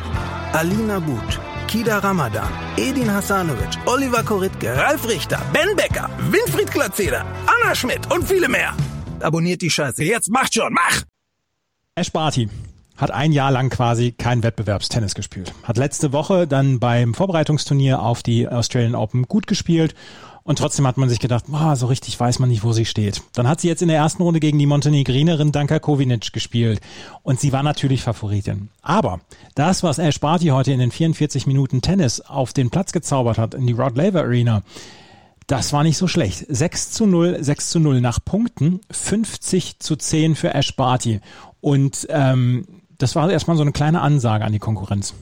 Alina But, Kida Ramadan, Edin Hasanovic, Oliver Koritke, Ralf Richter, Ben Becker, Winfried Glatzeder, Anna Schmidt und viele mehr. Abonniert die Scheiße. Jetzt macht schon, mach! Ash Barty hat ein Jahr lang quasi kein Wettbewerbstennis gespielt. Hat letzte Woche dann beim Vorbereitungsturnier auf die Australian Open gut gespielt und trotzdem hat man sich gedacht, oh, so richtig weiß man nicht, wo sie steht. Dann hat sie jetzt in der ersten Runde gegen die Montenegrinerin Danka Kovinic gespielt. Und sie war natürlich Favoritin. Aber das, was Ash Barty heute in den 44 Minuten Tennis auf den Platz gezaubert hat, in die Rod Laver Arena, das war nicht so schlecht. 6 zu 0, 6 zu 0 nach Punkten, 50 zu 10 für Ash Barty. Und ähm, das war erstmal so eine kleine Ansage an die Konkurrenz.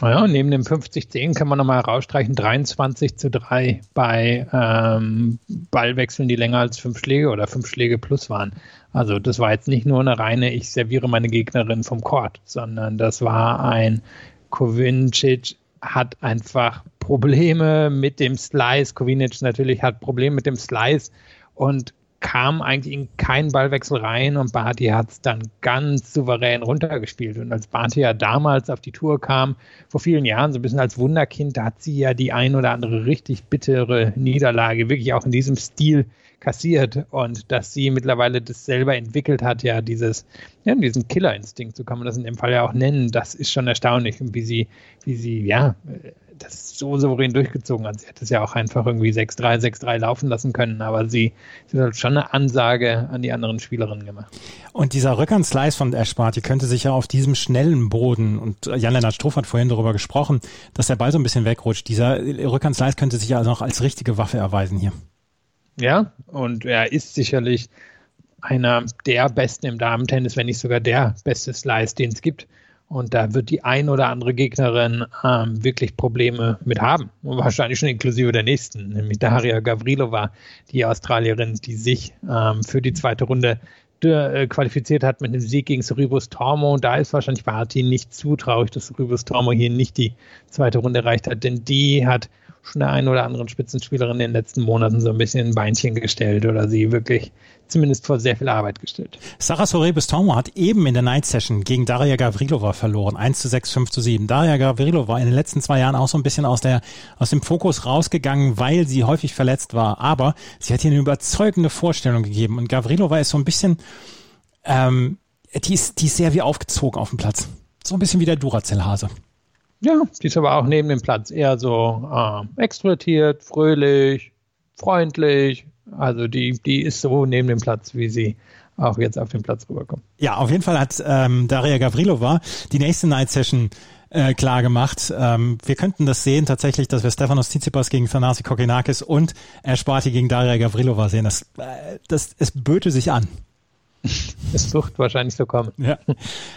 Naja, neben dem 50-10 kann man nochmal herausstreichen, 23 zu 3 bei ähm, Ballwechseln, die länger als fünf Schläge oder fünf Schläge plus waren. Also das war jetzt nicht nur eine reine, ich serviere meine Gegnerin vom Court, sondern das war ein Kovincic hat einfach Probleme mit dem Slice. Kovinic natürlich hat Probleme mit dem Slice und kam eigentlich in keinen Ballwechsel rein und Barty hat es dann ganz souverän runtergespielt. Und als Barty ja damals auf die Tour kam, vor vielen Jahren, so ein bisschen als Wunderkind, da hat sie ja die ein oder andere richtig bittere Niederlage wirklich auch in diesem Stil kassiert und dass sie mittlerweile das selber entwickelt hat, ja, dieses, ja, diesen Killerinstinkt, so kann man das in dem Fall ja auch nennen, das ist schon erstaunlich und wie sie, wie sie, ja, das so souverän durchgezogen hat. Sie hätte es ja auch einfach irgendwie 6-3, 6-3 laufen lassen können, aber sie, sie hat schon eine Ansage an die anderen Spielerinnen gemacht. Und dieser Rückhandslice von Ash Barty könnte sich ja auf diesem schnellen Boden, und Jan-Lennart Struff hat vorhin darüber gesprochen, dass der Ball so ein bisschen wegrutscht. Dieser Rückhandslice könnte sich ja also noch als richtige Waffe erweisen hier. Ja, und er ist sicherlich einer der Besten im Damentennis, wenn nicht sogar der beste Slice, den es gibt. Und da wird die ein oder andere Gegnerin ähm, wirklich Probleme mit haben. Wahrscheinlich schon inklusive der nächsten, nämlich Daria Gavrilova, die Australierin, die sich ähm, für die zweite Runde äh, qualifiziert hat mit einem Sieg gegen Soribus Tormo. Da ist wahrscheinlich Barty nicht zu traurig, dass Soribus Tormo hier nicht die zweite Runde erreicht hat, denn die hat schon der einen oder anderen Spitzenspielerin in den letzten Monaten so ein bisschen ein Beinchen gestellt oder sie wirklich zumindest vor sehr viel Arbeit gestellt. Sarah Sorebes Tomo hat eben in der Night Session gegen Daria Gavrilova verloren. 1 zu 6, 5 zu 7. Daria Gavrilova in den letzten zwei Jahren auch so ein bisschen aus der, aus dem Fokus rausgegangen, weil sie häufig verletzt war. Aber sie hat hier eine überzeugende Vorstellung gegeben. Und Gavrilova ist so ein bisschen, ähm, die ist, die ist sehr wie aufgezogen auf dem Platz. So ein bisschen wie der Duracell-Hase. Ja, die ist aber auch neben dem Platz eher so äh, extrovertiert, fröhlich, freundlich. Also die, die ist so neben dem Platz, wie sie auch jetzt auf den Platz rüberkommt. Ja, auf jeden Fall hat ähm, Daria Gavrilova die nächste Night Session äh, klar gemacht. Ähm, wir könnten das sehen tatsächlich, dass wir Stefanos Tsitsipas gegen Thanasi Kokinakis und Ash Barty gegen Daria Gavrilova sehen. Das, äh, das, es böte sich an. Es wird wahrscheinlich so kommen. Ja.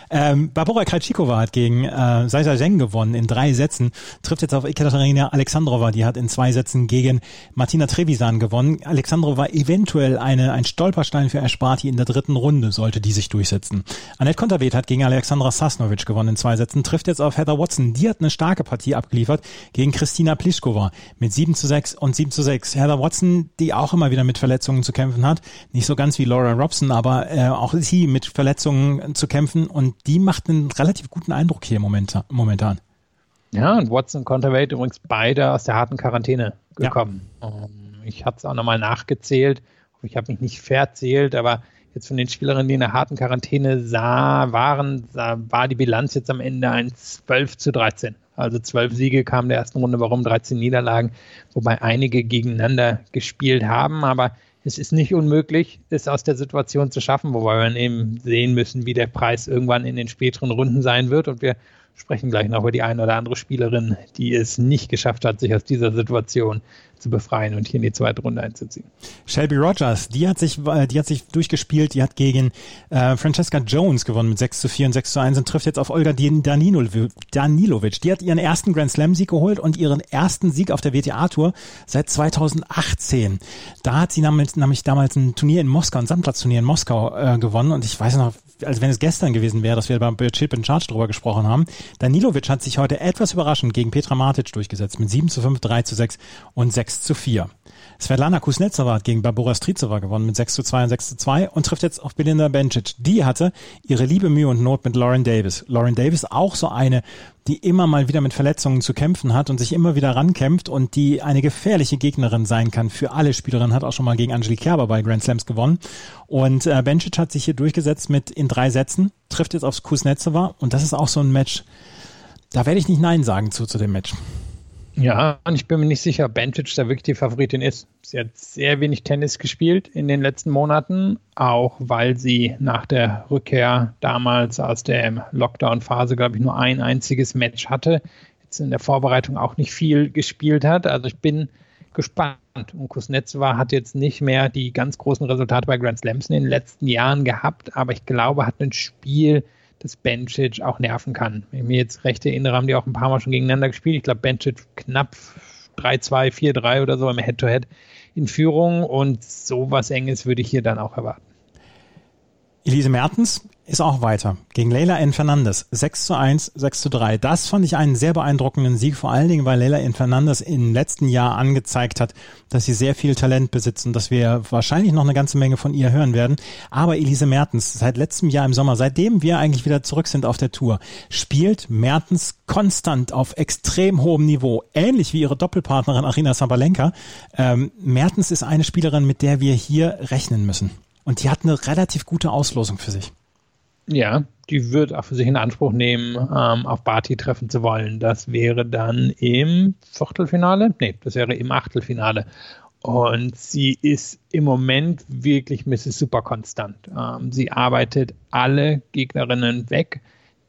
Ähm, Barbara Krajcikova hat gegen äh, Saisa Zheng gewonnen in drei Sätzen, trifft jetzt auf Ekaterina Alexandrova, die hat in zwei Sätzen gegen Martina Trevisan gewonnen. Alexandrova eventuell eine, ein Stolperstein für Esparti in der dritten Runde, sollte die sich durchsetzen. Annette Konterweht hat gegen Alexandra Sasnovic gewonnen in zwei Sätzen, trifft jetzt auf Heather Watson, die hat eine starke Partie abgeliefert gegen Christina Pliskova mit 7 zu 6 und 7 zu 6. Heather Watson, die auch immer wieder mit Verletzungen zu kämpfen hat, nicht so ganz wie Laura Robson, aber äh, auch sie mit Verletzungen zu kämpfen und die macht einen relativ guten Eindruck hier momentan. Ja, und Watson und Conterweight übrigens beide aus der harten Quarantäne gekommen. Ja. Ähm, ich habe es auch nochmal nachgezählt. Ich habe mich nicht verzählt, aber jetzt von den Spielerinnen, die in der harten Quarantäne sah, waren, sah, war die Bilanz jetzt am Ende ein 12 zu 13. Also zwölf Siege kamen in der ersten Runde, warum 13 Niederlagen, wobei einige gegeneinander gespielt haben. Aber es ist nicht unmöglich, es aus der Situation zu schaffen, wobei wir eben sehen müssen, wie der Preis irgendwann in den späteren Runden sein wird. Und wir sprechen gleich noch über die eine oder andere Spielerin, die es nicht geschafft hat, sich aus dieser Situation zu befreien und hier in die zweite Runde einzuziehen. Shelby Rogers, die hat sich, äh, die hat sich durchgespielt, die hat gegen äh, Francesca Jones gewonnen mit 6 zu 4 und 6 zu 1 und trifft jetzt auf Olga Danilovic. Die hat ihren ersten Grand Slam Sieg geholt und ihren ersten Sieg auf der WTA Tour seit 2018. Da hat sie nämlich, nämlich damals ein Turnier in Moskau, ein Sandplatzturnier in Moskau äh, gewonnen und ich weiß noch, als wenn es gestern gewesen wäre, dass wir beim Chip in Charge drüber gesprochen haben. Danilovic hat sich heute etwas überraschend gegen Petra Matic durchgesetzt mit 7 zu 5, 3 zu 6 und 6 zu 4. Svetlana Kuznetsova hat gegen Barbora Strizova gewonnen mit 6 zu 2 und 6 zu 2 und trifft jetzt auf Belinda Bencic. Die hatte ihre liebe Mühe und Not mit Lauren Davis. Lauren Davis auch so eine, die immer mal wieder mit Verletzungen zu kämpfen hat und sich immer wieder rankämpft und die eine gefährliche Gegnerin sein kann für alle Spielerinnen, hat auch schon mal gegen Angelique Kerber bei Grand Slams gewonnen. Und äh, Bencic hat sich hier durchgesetzt mit in drei Sätzen, trifft jetzt aufs Kuznetsova und das ist auch so ein Match, da werde ich nicht Nein sagen zu, zu dem Match. Ja, und ich bin mir nicht sicher, ob Benčić da wirklich die Favoritin ist. Sie hat sehr wenig Tennis gespielt in den letzten Monaten, auch weil sie nach der Rückkehr damals aus der Lockdown-Phase, glaube ich, nur ein einziges Match hatte. Jetzt in der Vorbereitung auch nicht viel gespielt hat. Also ich bin gespannt. Und Kuznetsova hat jetzt nicht mehr die ganz großen Resultate bei Grand Slams in den letzten Jahren gehabt, aber ich glaube, hat ein Spiel dass Bencic auch nerven kann. Wenn ich mir jetzt recht erinnere, haben die auch ein paar Mal schon gegeneinander gespielt. Ich glaube, Bencic knapp 3-2, 4-3 oder so im Head-to-Head -Head in Führung und sowas Enges würde ich hier dann auch erwarten. Elise Mertens ist auch weiter. Gegen Leila N. Fernandes. 6 zu 1, 6 zu 3. Das fand ich einen sehr beeindruckenden Sieg, vor allen Dingen, weil Leila N. Fernandes im letzten Jahr angezeigt hat, dass sie sehr viel Talent besitzt und dass wir wahrscheinlich noch eine ganze Menge von ihr hören werden. Aber Elise Mertens, seit letztem Jahr im Sommer, seitdem wir eigentlich wieder zurück sind auf der Tour, spielt Mertens konstant auf extrem hohem Niveau, ähnlich wie ihre Doppelpartnerin Arina Sabalenka. Ähm, Mertens ist eine Spielerin, mit der wir hier rechnen müssen. Und die hat eine relativ gute Auslosung für sich. Ja, die wird auch für sich in Anspruch nehmen, ähm, auf Barty treffen zu wollen. Das wäre dann im Viertelfinale? Nee, das wäre im Achtelfinale. Und sie ist im Moment wirklich Mrs. Super konstant. Ähm, sie arbeitet alle Gegnerinnen weg,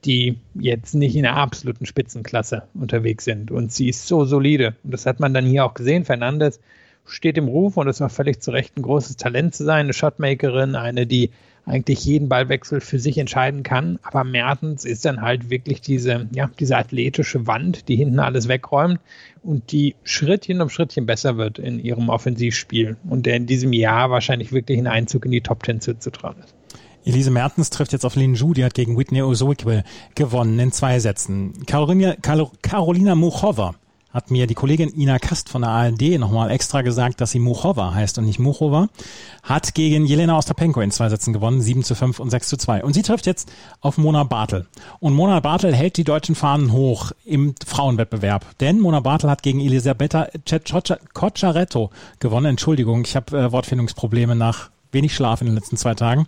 die jetzt nicht in der absoluten Spitzenklasse unterwegs sind. Und sie ist so solide. Und das hat man dann hier auch gesehen. Fernandes steht im Ruf und es war völlig zu Recht ein großes Talent zu sein, eine Shotmakerin, eine, die eigentlich jeden Ballwechsel für sich entscheiden kann. Aber Mertens ist dann halt wirklich diese, ja, diese athletische Wand, die hinten alles wegräumt und die Schrittchen um Schrittchen besser wird in ihrem Offensivspiel und der in diesem Jahr wahrscheinlich wirklich einen Einzug in die Top Ten zuzutrauen ist. Elise Mertens trifft jetzt auf Lin Zhu, die hat gegen Whitney Osoikwe gewonnen in zwei Sätzen. Carolina, Carolina Muchova hat mir die Kollegin Ina Kast von der ARD nochmal extra gesagt, dass sie Muchova heißt und nicht Muchova, hat gegen Jelena Ostapenko in zwei Sätzen gewonnen, 7 zu 5 und 6 zu 2. Und sie trifft jetzt auf Mona Bartel. Und Mona Bartel hält die deutschen Fahnen hoch im Frauenwettbewerb. Denn Mona Bartel hat gegen Elisabetta Cocciaretto gewonnen. Entschuldigung, ich habe äh, Wortfindungsprobleme nach wenig Schlaf in den letzten zwei Tagen.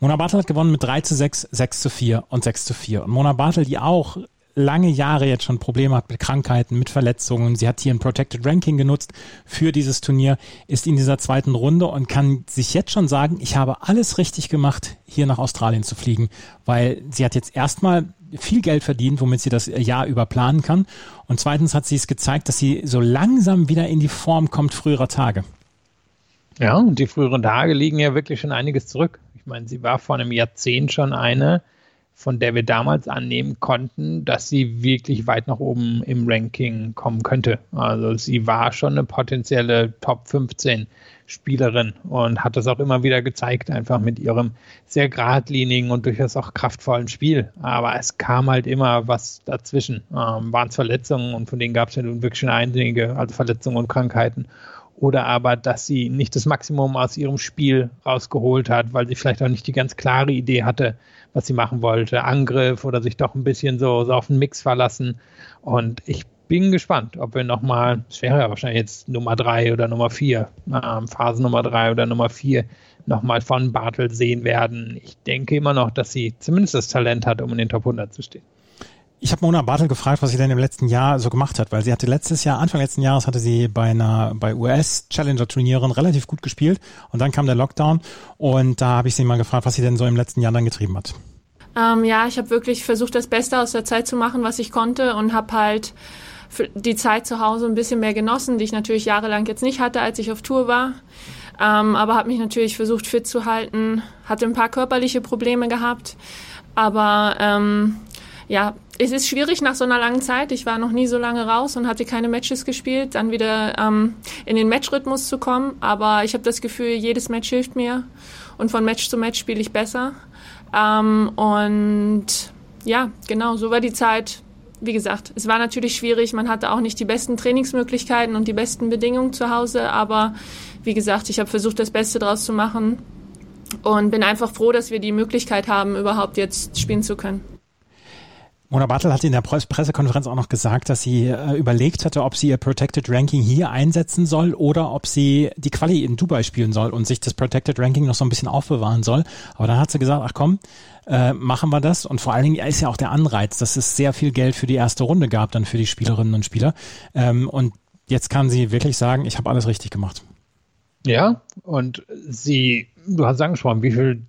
Mona Bartel hat gewonnen mit 3 zu 6, 6 zu 4 und 6 zu 4. Und Mona Bartel, die auch lange Jahre jetzt schon Probleme hat mit Krankheiten, mit Verletzungen. Sie hat hier ein Protected Ranking genutzt für dieses Turnier, ist in dieser zweiten Runde und kann sich jetzt schon sagen, ich habe alles richtig gemacht, hier nach Australien zu fliegen, weil sie hat jetzt erstmal viel Geld verdient, womit sie das Jahr über planen kann. Und zweitens hat sie es gezeigt, dass sie so langsam wieder in die Form kommt früherer Tage. Ja, und die früheren Tage liegen ja wirklich schon einiges zurück. Ich meine, sie war vor einem Jahrzehnt schon eine, von der wir damals annehmen konnten, dass sie wirklich weit nach oben im Ranking kommen könnte. Also sie war schon eine potenzielle Top 15 Spielerin und hat das auch immer wieder gezeigt, einfach mit ihrem sehr geradlinigen und durchaus auch kraftvollen Spiel. Aber es kam halt immer was dazwischen. Ähm, Waren es Verletzungen und von denen gab es ja nun wirklich schon einige, also Verletzungen und Krankheiten oder aber, dass sie nicht das Maximum aus ihrem Spiel rausgeholt hat, weil sie vielleicht auch nicht die ganz klare Idee hatte, was sie machen wollte. Angriff oder sich doch ein bisschen so, so auf den Mix verlassen. Und ich bin gespannt, ob wir nochmal, es wäre ja wahrscheinlich jetzt Nummer drei oder Nummer vier, ähm, Phase Nummer drei oder Nummer vier, nochmal von Bartel sehen werden. Ich denke immer noch, dass sie zumindest das Talent hat, um in den Top 100 zu stehen. Ich habe Mona Bartel gefragt, was sie denn im letzten Jahr so gemacht hat, weil sie hatte letztes Jahr, Anfang letzten Jahres hatte sie bei einer bei US Challenger Turnieren relativ gut gespielt und dann kam der Lockdown und da habe ich sie mal gefragt, was sie denn so im letzten Jahr dann getrieben hat. Ähm, ja, ich habe wirklich versucht, das Beste aus der Zeit zu machen, was ich konnte und habe halt die Zeit zu Hause ein bisschen mehr genossen, die ich natürlich jahrelang jetzt nicht hatte, als ich auf Tour war. Ähm, aber habe mich natürlich versucht fit zu halten, hatte ein paar körperliche Probleme gehabt, aber ähm, ja, es ist schwierig nach so einer langen Zeit. Ich war noch nie so lange raus und hatte keine Matches gespielt, dann wieder ähm, in den Matchrhythmus zu kommen. Aber ich habe das Gefühl, jedes Match hilft mir und von Match zu Match spiele ich besser. Ähm, und ja, genau, so war die Zeit. Wie gesagt, es war natürlich schwierig. Man hatte auch nicht die besten Trainingsmöglichkeiten und die besten Bedingungen zu Hause. Aber wie gesagt, ich habe versucht, das Beste draus zu machen und bin einfach froh, dass wir die Möglichkeit haben, überhaupt jetzt spielen zu können. Mona Bartel hat in der Pressekonferenz auch noch gesagt, dass sie äh, überlegt hatte, ob sie ihr Protected Ranking hier einsetzen soll oder ob sie die Quali in Dubai spielen soll und sich das Protected Ranking noch so ein bisschen aufbewahren soll. Aber dann hat sie gesagt, ach komm, äh, machen wir das. Und vor allen Dingen ist ja auch der Anreiz, dass es sehr viel Geld für die erste Runde gab, dann für die Spielerinnen und Spieler. Ähm, und jetzt kann sie wirklich sagen, ich habe alles richtig gemacht. Ja, und sie, du hast angesprochen, wie viel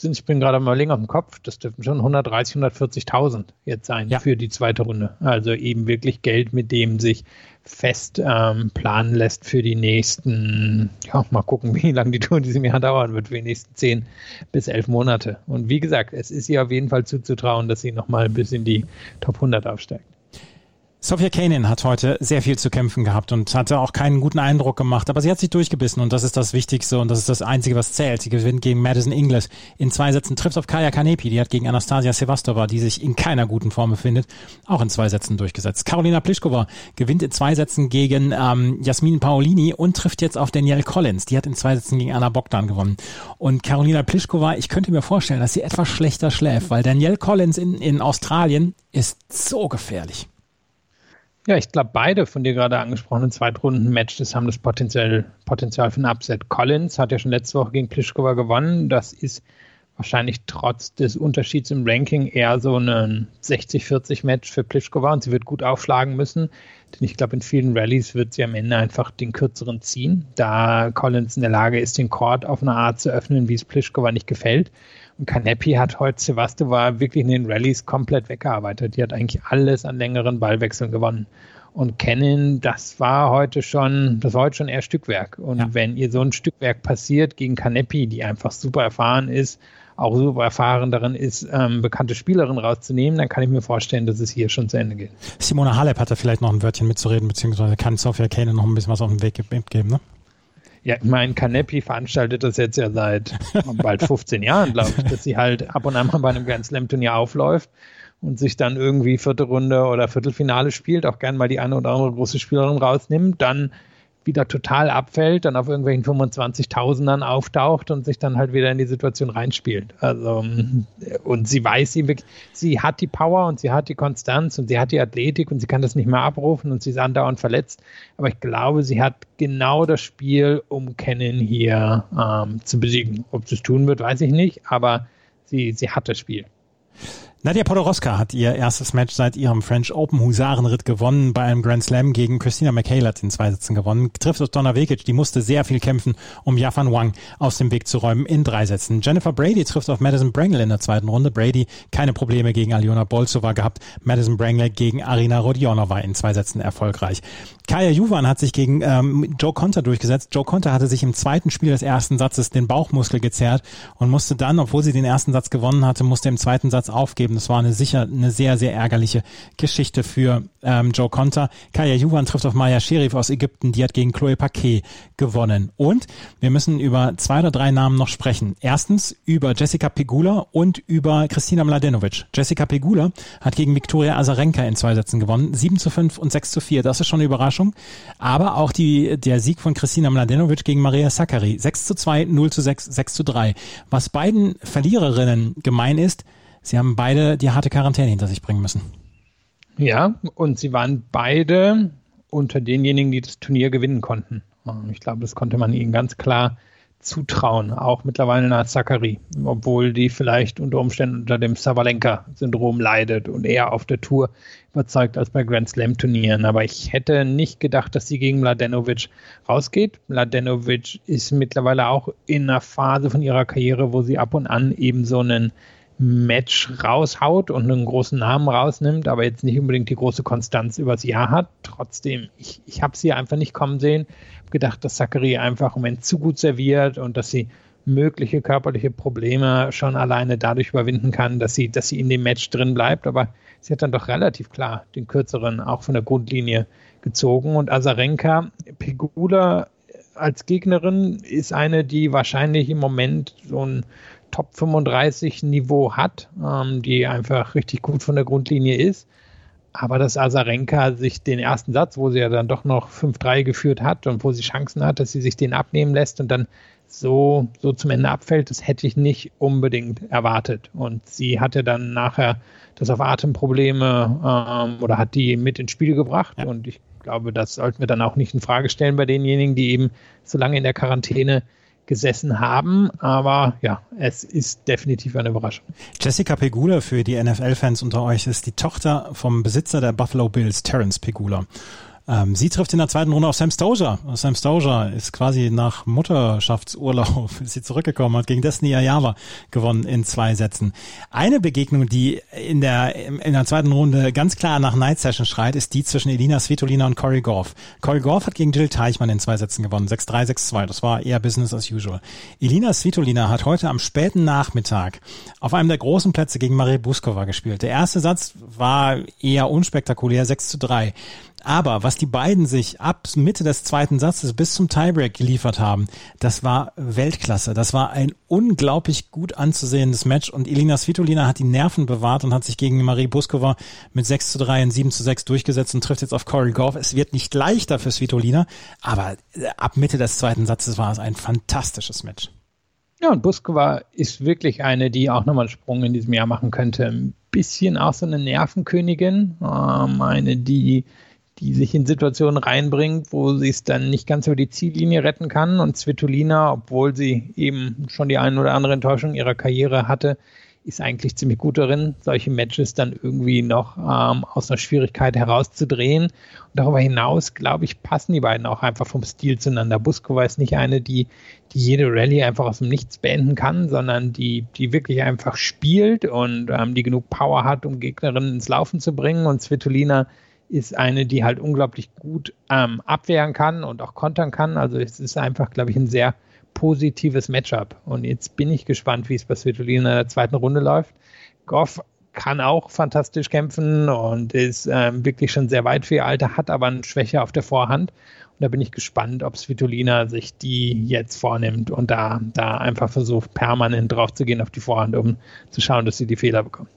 sind, ich bin gerade mal länger dem Kopf, das dürften schon 130, 140.000 jetzt sein ja. für die zweite Runde. Also eben wirklich Geld, mit dem sich fest ähm, planen lässt für die nächsten, ja, mal gucken, wie lange die Tour in diesem Jahr dauern wird, für die nächsten 10 bis 11 Monate. Und wie gesagt, es ist ihr auf jeden Fall zuzutrauen, dass sie nochmal bis in die Top 100 aufsteigt. Sophia Kanin hat heute sehr viel zu kämpfen gehabt und hatte auch keinen guten Eindruck gemacht, aber sie hat sich durchgebissen und das ist das Wichtigste und das ist das Einzige, was zählt. Sie gewinnt gegen Madison Inglis in zwei Sätzen, trifft auf Kaya Kanepi, die hat gegen Anastasia Sevastova, die sich in keiner guten Form befindet, auch in zwei Sätzen durchgesetzt. Carolina Pliskova gewinnt in zwei Sätzen gegen ähm, Jasmin Paolini und trifft jetzt auf Danielle Collins, die hat in zwei Sätzen gegen Anna Bogdan gewonnen. Und Carolina Pliskova, ich könnte mir vorstellen, dass sie etwas schlechter schläft, weil Danielle Collins in, in Australien ist so gefährlich. Ja, ich glaube, beide von dir gerade angesprochenen Zweitrunden-Matches haben das Potenzial, Potenzial für ein Upset. Collins hat ja schon letzte Woche gegen Pliskova gewonnen. Das ist wahrscheinlich trotz des Unterschieds im Ranking eher so ein 60-40-Match für Pliskova und sie wird gut aufschlagen müssen. Denn ich glaube, in vielen Rallyes wird sie am Ende einfach den kürzeren ziehen, da Collins in der Lage ist, den Court auf eine Art zu öffnen, wie es Pliskova nicht gefällt. Kanepi hat heute Sevastova wirklich in den Rallyes komplett weggearbeitet. Die hat eigentlich alles an längeren Ballwechseln gewonnen. Und Kennen, das war heute schon, das war heute schon eher Stückwerk. Und ja. wenn ihr so ein Stückwerk passiert gegen Kanepi, die einfach super erfahren ist, auch super erfahren darin ist, ähm, bekannte Spielerin rauszunehmen, dann kann ich mir vorstellen, dass es hier schon zu Ende geht. Simona Halep hat da vielleicht noch ein Wörtchen mitzureden, beziehungsweise kann Sofia Kane noch ein bisschen was auf den Weg geben, ne? Ja, ich meine, Kanepi veranstaltet das jetzt ja seit bald 15 Jahren, glaube ich, dass sie halt ab und an mal bei einem Grand Slam Turnier aufläuft und sich dann irgendwie vierte Runde oder Viertelfinale spielt, auch gern mal die eine oder andere große Spielerin rausnimmt, dann wieder total abfällt, dann auf irgendwelchen 25.000ern auftaucht und sich dann halt wieder in die Situation reinspielt. Also, und sie weiß, sie, sie hat die Power und sie hat die Konstanz und sie hat die Athletik und sie kann das nicht mehr abrufen und sie ist andauernd verletzt. Aber ich glaube, sie hat genau das Spiel, um Kennen hier ähm, zu besiegen. Ob sie es tun wird, weiß ich nicht, aber sie, sie hat das Spiel. Nadia Podoroska hat ihr erstes Match seit ihrem French Open Husarenritt gewonnen bei einem Grand Slam gegen Christina McHale hat in zwei Sätzen gewonnen. Trifft auf Donna Vekic, die musste sehr viel kämpfen, um Yafan Wang aus dem Weg zu räumen in drei Sätzen. Jennifer Brady trifft auf Madison Brangle in der zweiten Runde. Brady keine Probleme gegen Aliona Bolsova gehabt. Madison Brangle gegen Arina Rodionova in zwei Sätzen erfolgreich. Kaya Juvan hat sich gegen ähm, Joe Conter durchgesetzt. Joe Conter hatte sich im zweiten Spiel des ersten Satzes den Bauchmuskel gezerrt und musste dann, obwohl sie den ersten Satz gewonnen hatte, musste im zweiten Satz aufgeben. Das war eine sicher eine sehr, sehr ärgerliche Geschichte für ähm, Joe Conter. Kaya Juvan trifft auf Maya Sherif aus Ägypten. Die hat gegen Chloe Paquet gewonnen. Und wir müssen über zwei oder drei Namen noch sprechen. Erstens über Jessica Pegula und über Kristina Mladenovic. Jessica Pegula hat gegen Viktoria Azarenka in zwei Sätzen gewonnen. 7 zu 5 und 6 zu 4. Das ist schon eine Überraschung. Aber auch die, der Sieg von Kristina Mladenovic gegen Maria Sakkari. 6 zu 2, 0 zu 6, 6 zu 3. Was beiden Verliererinnen gemein ist, sie haben beide die harte Quarantäne hinter sich bringen müssen. Ja, und sie waren beide unter denjenigen, die das Turnier gewinnen konnten. Ich glaube, das konnte man ihnen ganz klar zutrauen, auch mittlerweile nach Zachary, obwohl die vielleicht unter Umständen unter dem Savalenka-Syndrom leidet und eher auf der Tour überzeugt als bei Grand Slam-Turnieren. Aber ich hätte nicht gedacht, dass sie gegen Mladenovic rausgeht. Mladenovic ist mittlerweile auch in einer Phase von ihrer Karriere, wo sie ab und an eben so einen Match raushaut und einen großen Namen rausnimmt, aber jetzt nicht unbedingt die große Konstanz übers Jahr hat. Trotzdem, ich, ich habe sie einfach nicht kommen sehen. Hab gedacht, dass Zachary einfach im Moment zu gut serviert und dass sie mögliche körperliche Probleme schon alleine dadurch überwinden kann, dass sie, dass sie in dem Match drin bleibt. Aber sie hat dann doch relativ klar den kürzeren auch von der Grundlinie gezogen. Und Azarenka, Pegula als Gegnerin ist eine, die wahrscheinlich im Moment so ein Top 35 Niveau hat, ähm, die einfach richtig gut von der Grundlinie ist. Aber dass Azarenka sich den ersten Satz, wo sie ja dann doch noch 5-3 geführt hat und wo sie Chancen hat, dass sie sich den abnehmen lässt und dann so, so zum Ende abfällt, das hätte ich nicht unbedingt erwartet. Und sie hatte dann nachher das auf Atemprobleme ähm, oder hat die mit ins Spiel gebracht. Ja. Und ich glaube, das sollten wir dann auch nicht in Frage stellen bei denjenigen, die eben so lange in der Quarantäne gesessen haben. Aber ja, es ist definitiv eine Überraschung. Jessica Pegula für die NFL-Fans unter euch ist die Tochter vom Besitzer der Buffalo Bills, Terence Pegula. Ähm, sie trifft in der zweiten Runde auf Sam Stoja. Sam Stoja ist quasi nach Mutterschaftsurlaub ist sie zurückgekommen, hat gegen Destiny Ayava gewonnen in zwei Sätzen. Eine Begegnung, die in der, in der zweiten Runde ganz klar nach Night Session schreit, ist die zwischen Elina Svitolina und Corey Goff. Corey Goff hat gegen Jill Teichmann in zwei Sätzen gewonnen. 6-3, 6-2. Das war eher Business as usual. Elina Svitolina hat heute am späten Nachmittag auf einem der großen Plätze gegen Marie Buskova gespielt. Der erste Satz war eher unspektakulär, 6 zu 3. Aber was die beiden sich ab Mitte des zweiten Satzes bis zum Tiebreak geliefert haben, das war Weltklasse. Das war ein unglaublich gut anzusehendes Match und Elina Svitolina hat die Nerven bewahrt und hat sich gegen Marie Buskova mit 6 zu 3 und 7 zu 6 durchgesetzt und trifft jetzt auf Corey Goff. Es wird nicht leichter für Svitolina, aber äh, ab Mitte des zweiten Satzes war es ein fantastisches Match. Ja, und Buskova ist wirklich eine, die auch nochmal einen Sprung in diesem Jahr machen könnte. Ein bisschen auch so eine Nervenkönigin, ähm, eine, die die sich in Situationen reinbringt, wo sie es dann nicht ganz über die Ziellinie retten kann. Und Svitolina, obwohl sie eben schon die eine oder andere Enttäuschung ihrer Karriere hatte, ist eigentlich ziemlich gut darin, solche Matches dann irgendwie noch ähm, aus einer Schwierigkeit herauszudrehen. Und darüber hinaus, glaube ich, passen die beiden auch einfach vom Stil zueinander. Buskova ist nicht eine, die, die jede Rallye einfach aus dem Nichts beenden kann, sondern die, die wirklich einfach spielt und ähm, die genug Power hat, um Gegnerinnen ins Laufen zu bringen. Und Svitolina ist eine, die halt unglaublich gut ähm, abwehren kann und auch kontern kann. Also es ist einfach, glaube ich, ein sehr positives Matchup. Und jetzt bin ich gespannt, wie es bei Svitolina in der zweiten Runde läuft. Goff kann auch fantastisch kämpfen und ist ähm, wirklich schon sehr weit für ihr Alter, hat aber eine Schwäche auf der Vorhand. Und da bin ich gespannt, ob Svitolina sich die jetzt vornimmt und da, da einfach versucht, permanent drauf zu gehen auf die Vorhand, um zu schauen, dass sie die Fehler bekommt.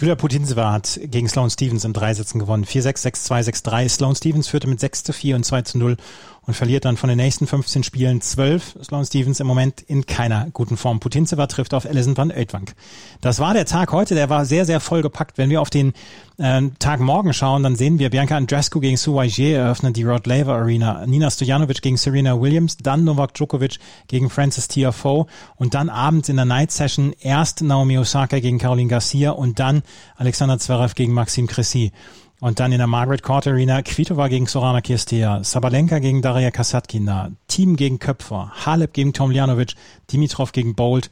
Julia Putintseva hat gegen Sloane Stevens in drei Sätzen gewonnen. 4-6, 6-2, 6-3. Sloane Stevens führte mit 6 zu 4 und 2 zu 0 und verliert dann von den nächsten 15 Spielen 12. Sloan Stevens im Moment in keiner guten Form. Putintseva trifft auf Alison van Oetwank. Das war der Tag heute, der war sehr, sehr vollgepackt. Wenn wir auf den äh, Tag morgen schauen, dann sehen wir Bianca Andreescu gegen Sue Waijier eröffnen die Rod Laver Arena, Nina Stojanovic gegen Serena Williams, dann Novak Djokovic gegen Francis Tiafoe und dann abends in der Night Session erst Naomi Osaka gegen Caroline Garcia und dann Alexander Zverev gegen Maxim Cressy. Und dann in der Margaret Court Arena Kvitova gegen Sorana Kirstea, Sabalenka gegen Daria Kasatkina, Team gegen Köpfer, Halep gegen Tomljanovic, Dimitrov gegen Bolt,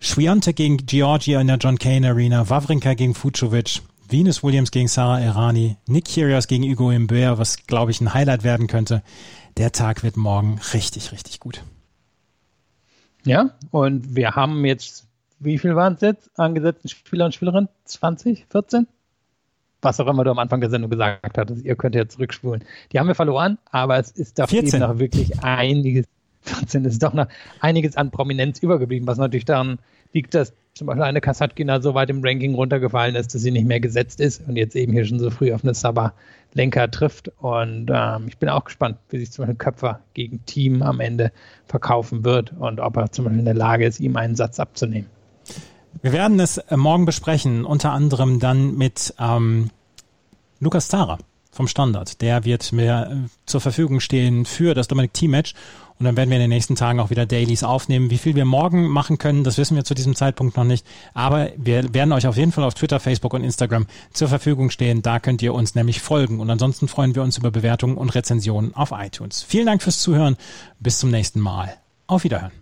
Schwiontek gegen Georgia in der John Kane Arena, Wawrinka gegen Fucovic, Venus Williams gegen Sarah Errani, Nick Kyrgios gegen Hugo Imbert, was glaube ich ein Highlight werden könnte. Der Tag wird morgen richtig, richtig gut. Ja, und wir haben jetzt, wie viel waren es jetzt, angesetzten Spieler und Spielerinnen? 20, 14? was auch immer du am Anfang der Sendung gesagt hattest. Ihr könnt ja zurückspulen. Die haben wir verloren, aber es ist doch eben noch wirklich einiges, 14 ist doch noch einiges an Prominenz übergeblieben, was natürlich daran liegt, dass zum Beispiel eine Kasatkina so weit im Ranking runtergefallen ist, dass sie nicht mehr gesetzt ist und jetzt eben hier schon so früh auf eine Saba-Lenker trifft. Und ähm, ich bin auch gespannt, wie sich zum Beispiel Köpfer gegen Team am Ende verkaufen wird und ob er zum Beispiel in der Lage ist, ihm einen Satz abzunehmen. Wir werden es äh, morgen besprechen, unter anderem dann mit ähm, Lukas Zara vom Standard. Der wird mir äh, zur Verfügung stehen für das Dominic Team Match. Und dann werden wir in den nächsten Tagen auch wieder Dailies aufnehmen. Wie viel wir morgen machen können, das wissen wir zu diesem Zeitpunkt noch nicht. Aber wir werden euch auf jeden Fall auf Twitter, Facebook und Instagram zur Verfügung stehen. Da könnt ihr uns nämlich folgen. Und ansonsten freuen wir uns über Bewertungen und Rezensionen auf iTunes. Vielen Dank fürs Zuhören. Bis zum nächsten Mal. Auf Wiederhören.